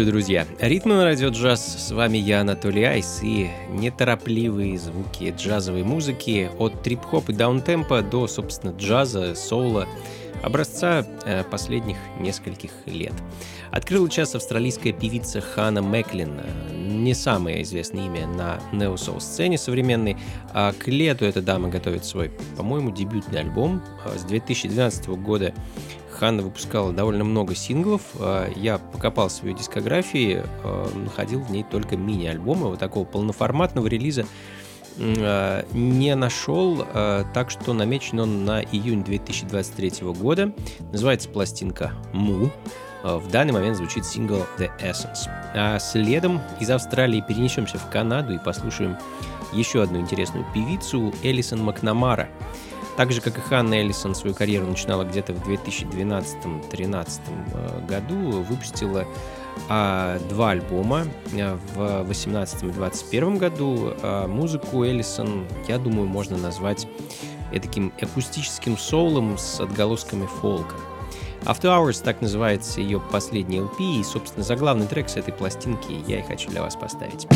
Приветствую, друзья! Ритмы на радио джаз. С вами я, Анатолий Айс, и неторопливые звуки джазовой музыки от трип-хоп и даунтемпа до, собственно, джаза, соула, образца э, последних нескольких лет. Открыла час австралийская певица Хана Мэклин, не самое известное имя на неосоул-сцене современной, а к лету эта дама готовит свой, по-моему, дебютный альбом. А с 2012 года Ханна выпускала довольно много синглов. А, я покопал свою дискографии, а, находил в ней только мини-альбомы. Вот такого полноформатного релиза а, не нашел, так что намечен он на июнь 2023 года. Называется пластинка «Му». В данный момент звучит сингл «The Essence». А следом из Австралии перенесемся в Канаду и послушаем еще одну интересную певицу Элисон Макнамара – так же, как и Ханна Эллисон свою карьеру начинала где-то в 2012-2013 э, году, выпустила а, два альбома э, в 2018 и 2021 году. А, музыку Эллисон, я думаю, можно назвать таким акустическим соулом с отголосками фолка. After Hours так называется ее последний LP, и, собственно, заглавный трек с этой пластинки я и хочу для вас поставить.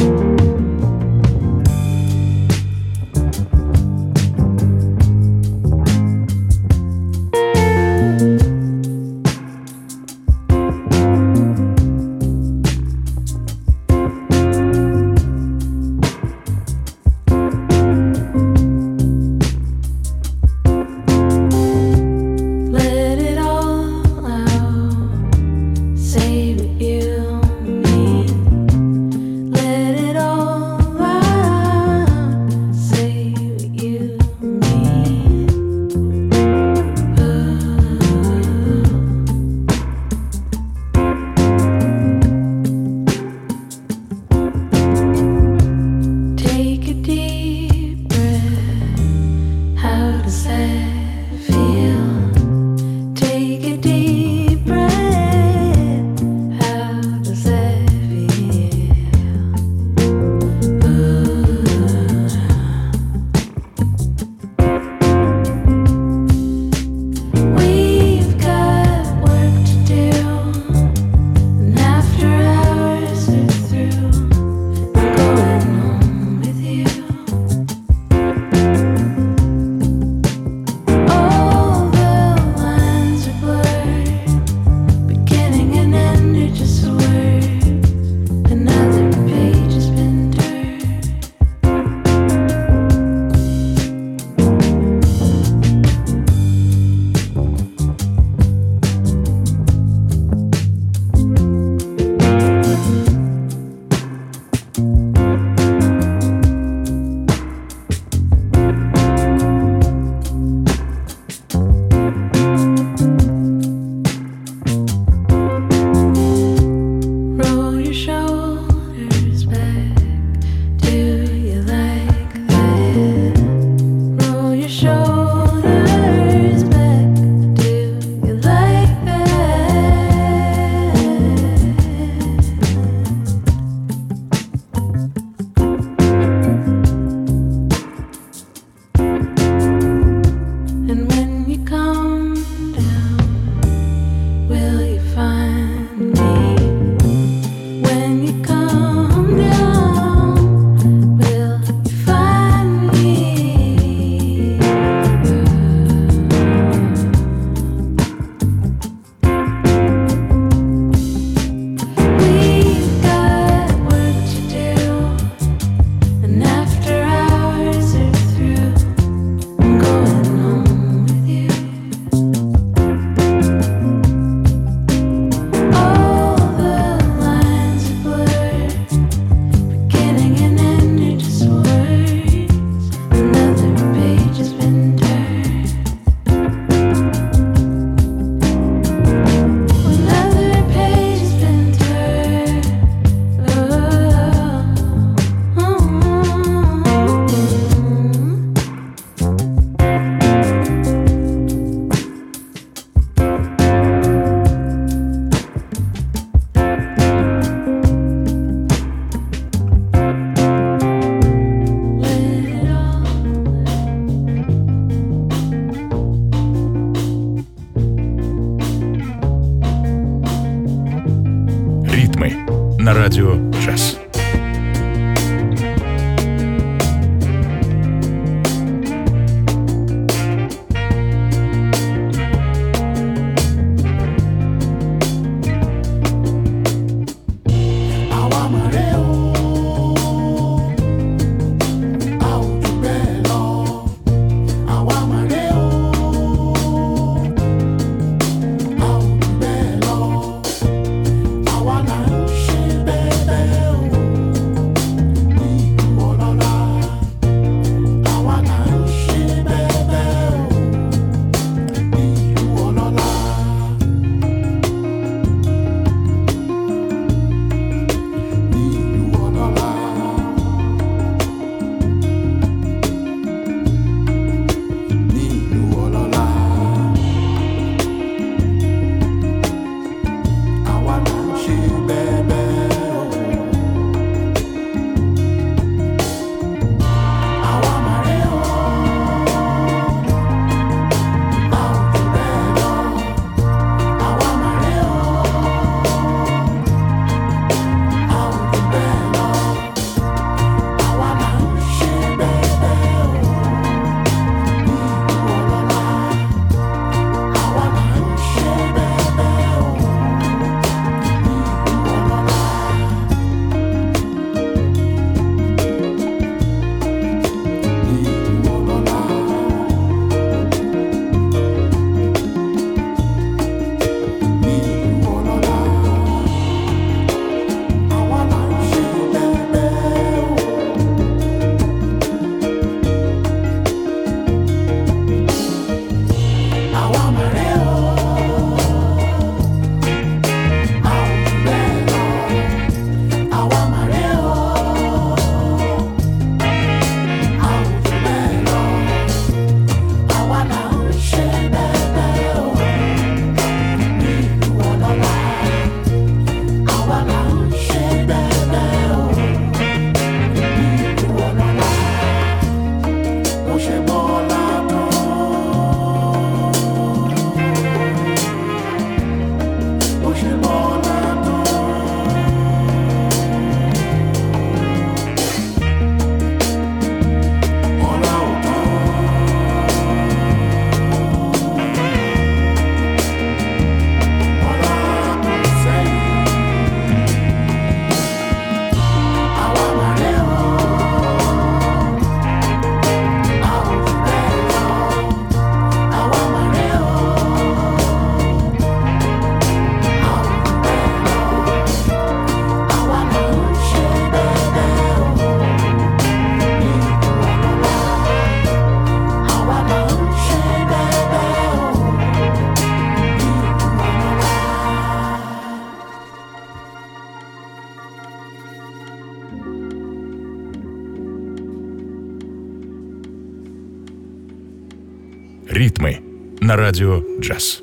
На радио «Джаз».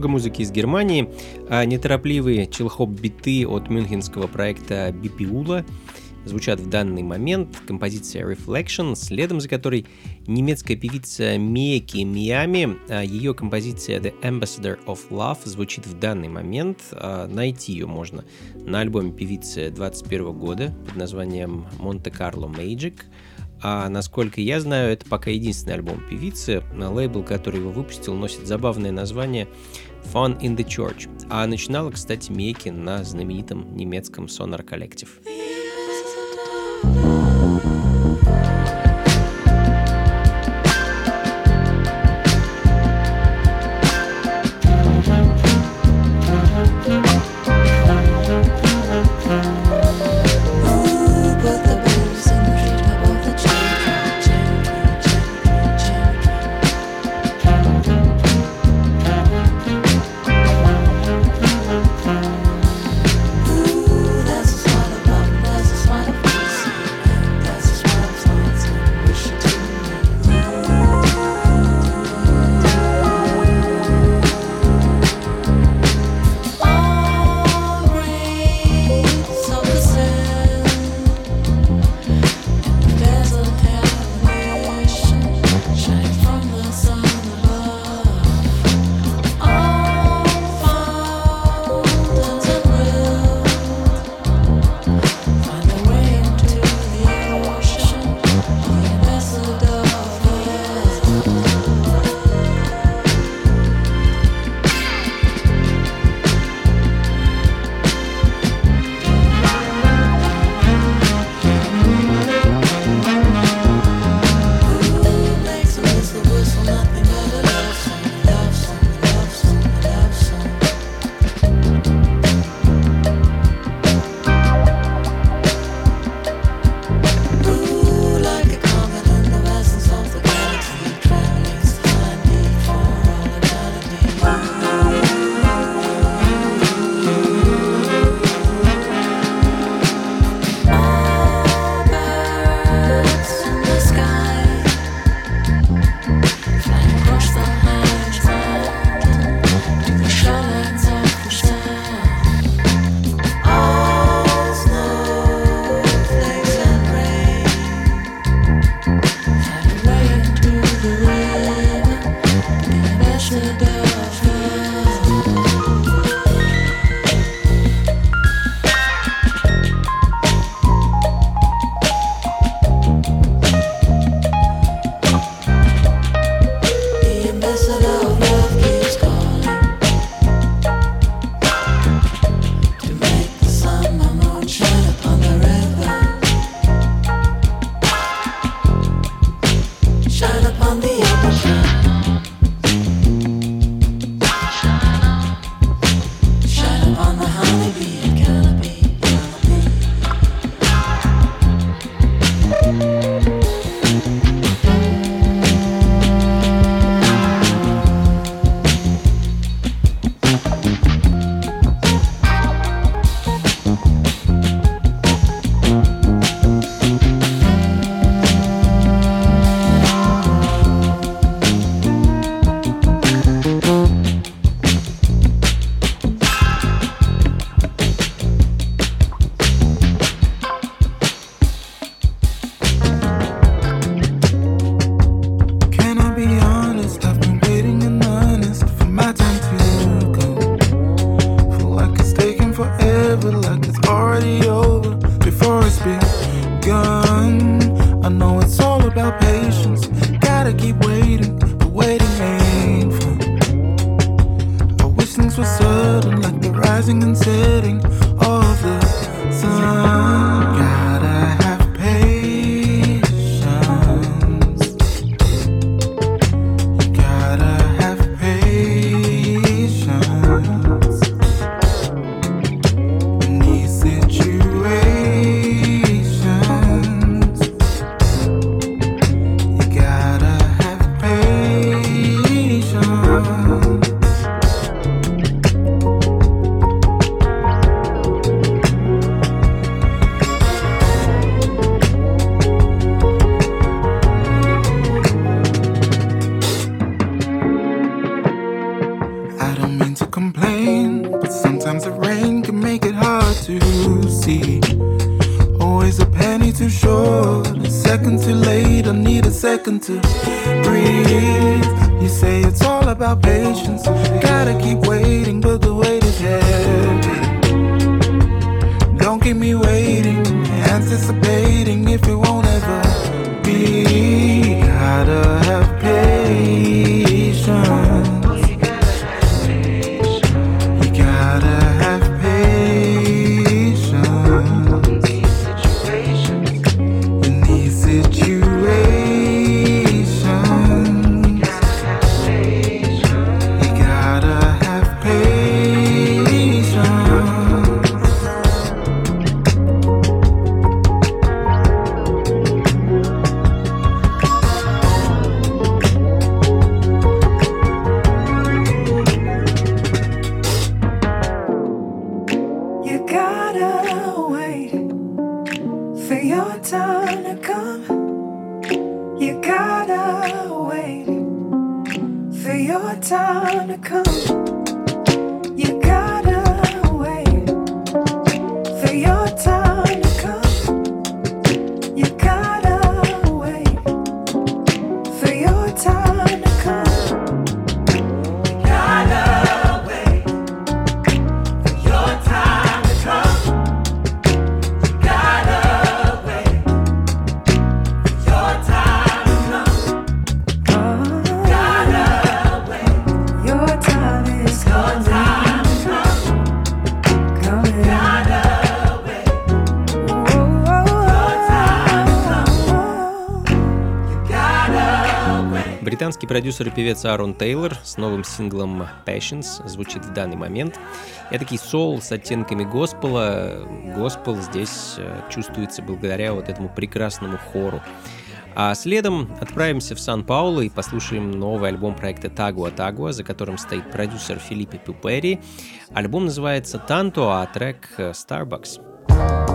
Немного музыки из Германии, а неторопливые чилхоп-биты от мюнхенского проекта Бипиула звучат в данный момент. Композиция Reflection, следом за которой немецкая певица Меки Миями. А ее композиция The Ambassador of Love звучит в данный момент. А найти ее можно на альбоме певицы 21 года под названием Monte Carlo Magic. А насколько я знаю, это пока единственный альбом певицы. Лейбл, который его выпустил, носит забавное название Fun in the Church. А начинала, кстати, Мейкин на знаменитом немецком Sonar Collective. Продюсер и певец Аарон Тейлор с новым синглом Passions звучит в данный момент. Это такой соул с оттенками госпела. Госпел здесь э, чувствуется благодаря вот этому прекрасному хору. А следом отправимся в Сан-Пауло и послушаем новый альбом проекта Тагуа Тагуа, за которым стоит продюсер Филиппе Пупери. Альбом называется «Танто», а трек «Starbucks».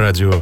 Heart is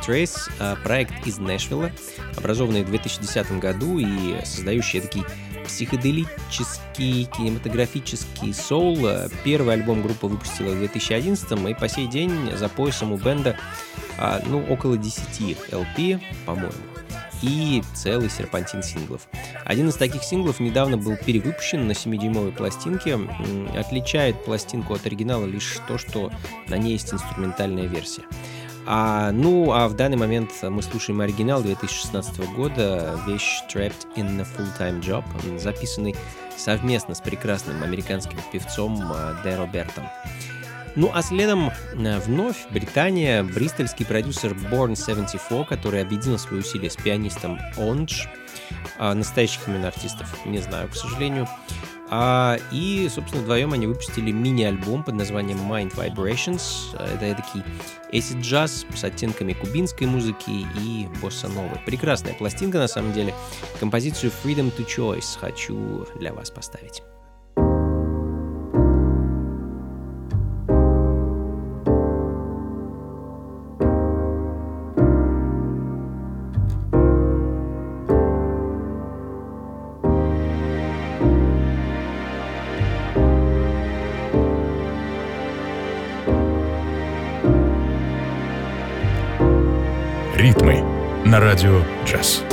Trace — проект из Нэшвилла, образованный в 2010 году и создающий такие психоделический кинематографический соул. Первый альбом группа выпустила в 2011 и по сей день за поясом у бенда а, ну, около 10 LP, по-моему и целый серпантин синглов. Один из таких синглов недавно был перевыпущен на 7-дюймовой пластинке. Отличает пластинку от оригинала лишь то, что на ней есть инструментальная версия. А, ну, а в данный момент мы слушаем оригинал 2016 года, вещь Trapped in a Full-Time Job, записанный совместно с прекрасным американским певцом а, Де Робертом. Ну а следом э, вновь Британия, бристольский продюсер Born 74, который объединил свои усилия с пианистом Онж, а, настоящих имен артистов не знаю, к сожалению, а, и, собственно, вдвоем они выпустили мини-альбом под названием Mind Vibrations. Это такой acid джаз с оттенками кубинской музыки и босса новой. Прекрасная пластинка, на самом деле. Композицию Freedom to Choice хочу для вас поставить. Радио «Джаз».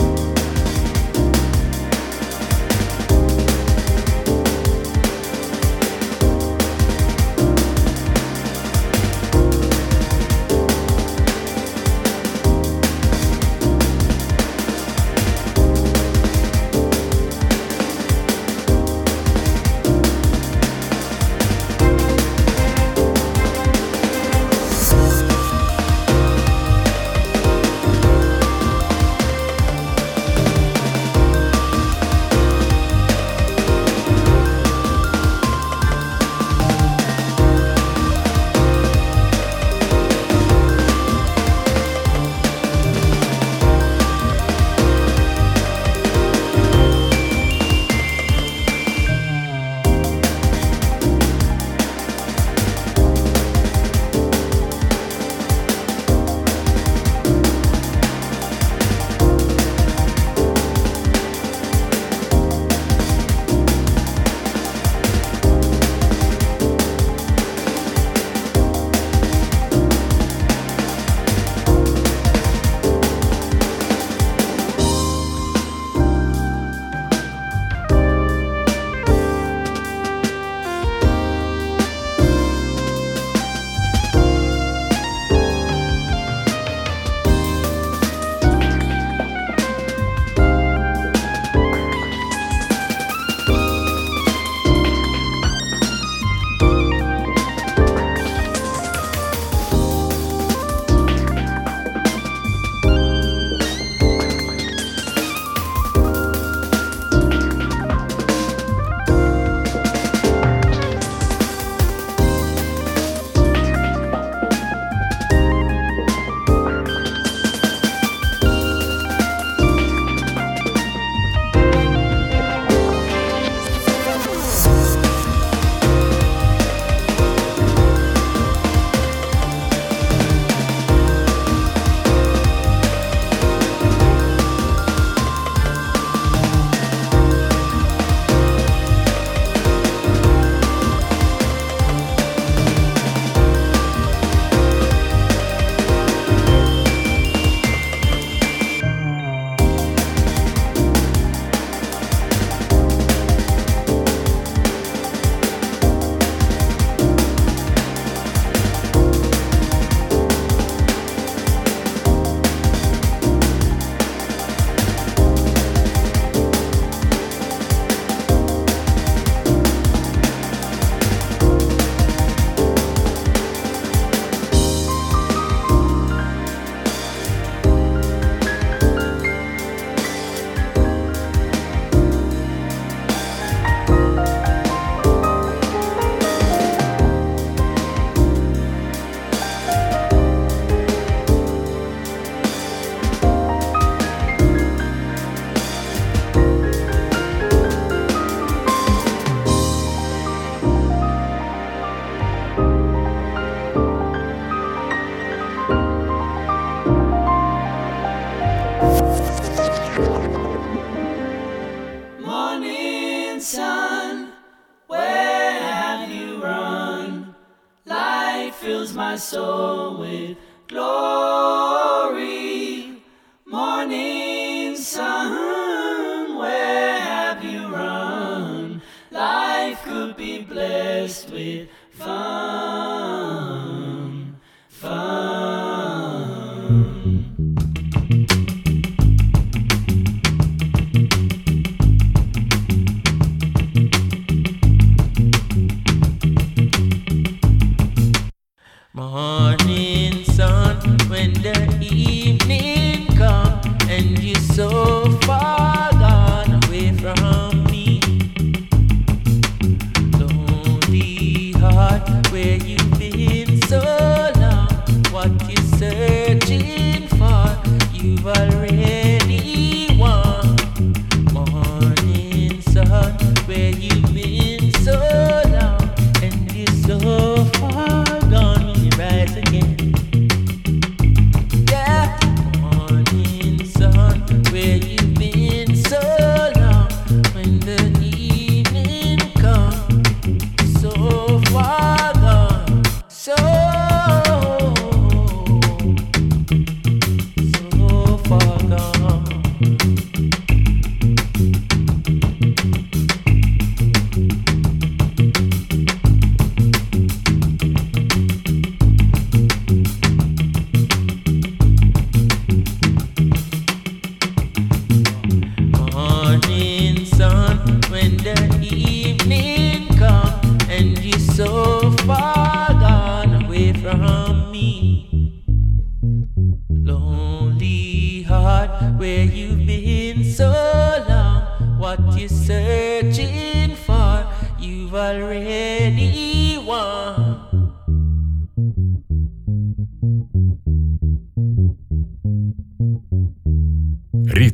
Blessed with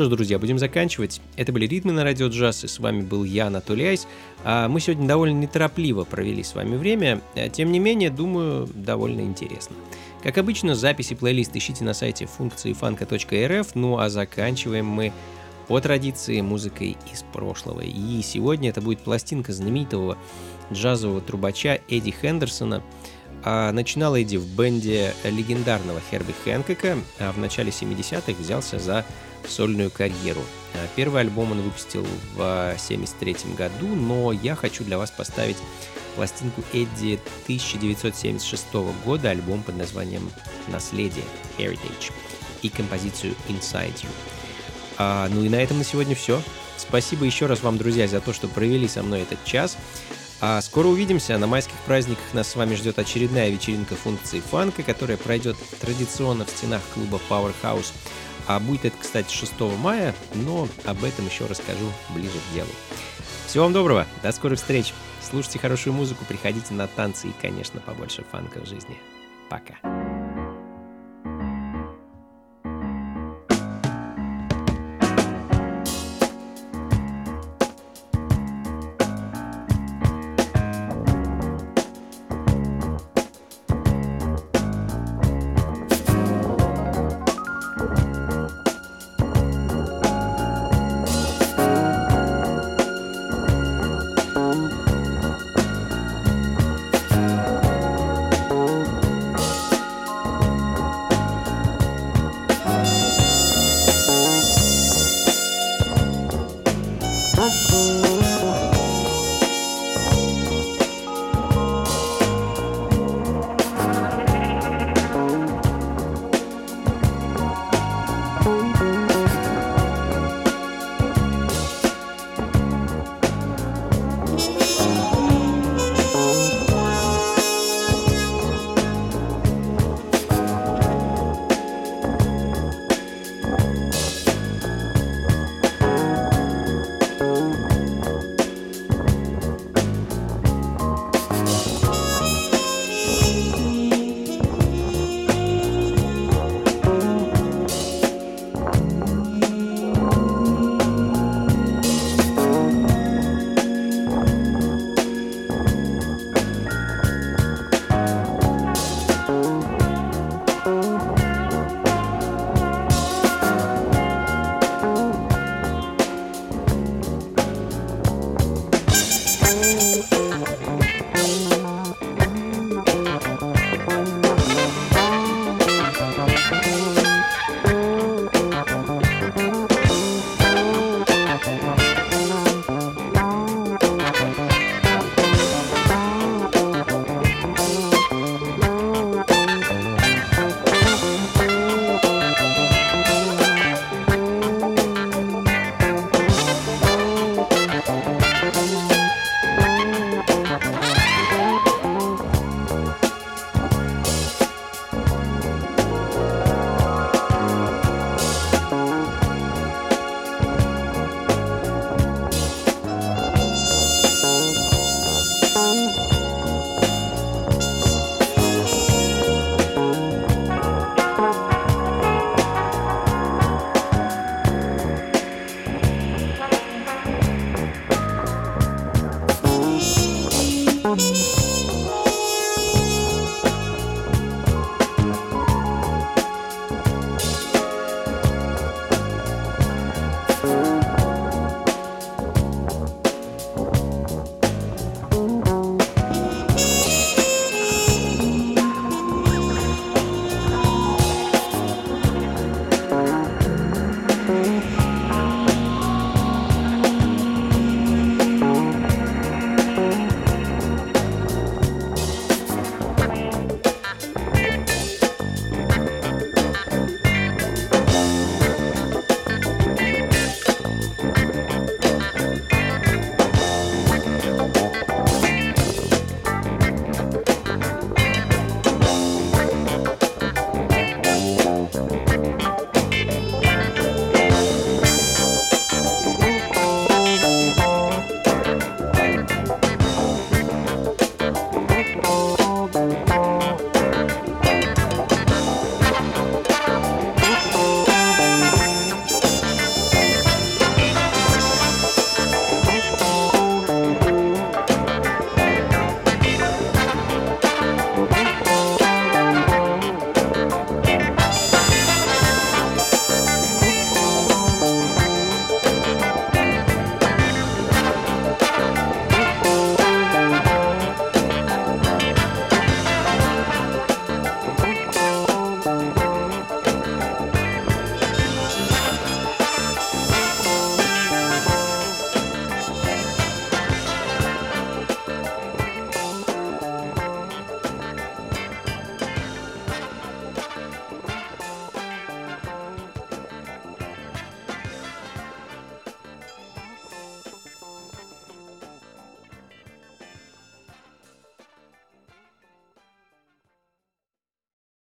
Что ж, друзья, будем заканчивать. Это были «Ритмы на радио джаз», и с вами был я, Анатолий Айс. А мы сегодня довольно неторопливо провели с вами время, а, тем не менее, думаю, довольно интересно. Как обычно, записи плейлист ищите на сайте функции фанка.рф, ну а заканчиваем мы по традиции музыкой из прошлого. И сегодня это будет пластинка знаменитого джазового трубача Эдди Хендерсона. А начинал Эдди в бенде легендарного Херби Хэнкока, а в начале 70-х взялся за сольную карьеру. А первый альбом он выпустил в 1973 году, но я хочу для вас поставить пластинку Эдди 1976 года, альбом под названием «Наследие» Heritage и композицию Inside You. А, ну и на этом на сегодня все. Спасибо еще раз вам, друзья, за то, что провели со мной этот час. А скоро увидимся. На майских праздниках нас с вами ждет очередная вечеринка функции фанка, которая пройдет традиционно в стенах клуба Powerhouse. А будет это, кстати, 6 мая, но об этом еще расскажу ближе к делу. Всего вам доброго, до скорых встреч. Слушайте хорошую музыку, приходите на танцы и, конечно, побольше фанка в жизни. Пока.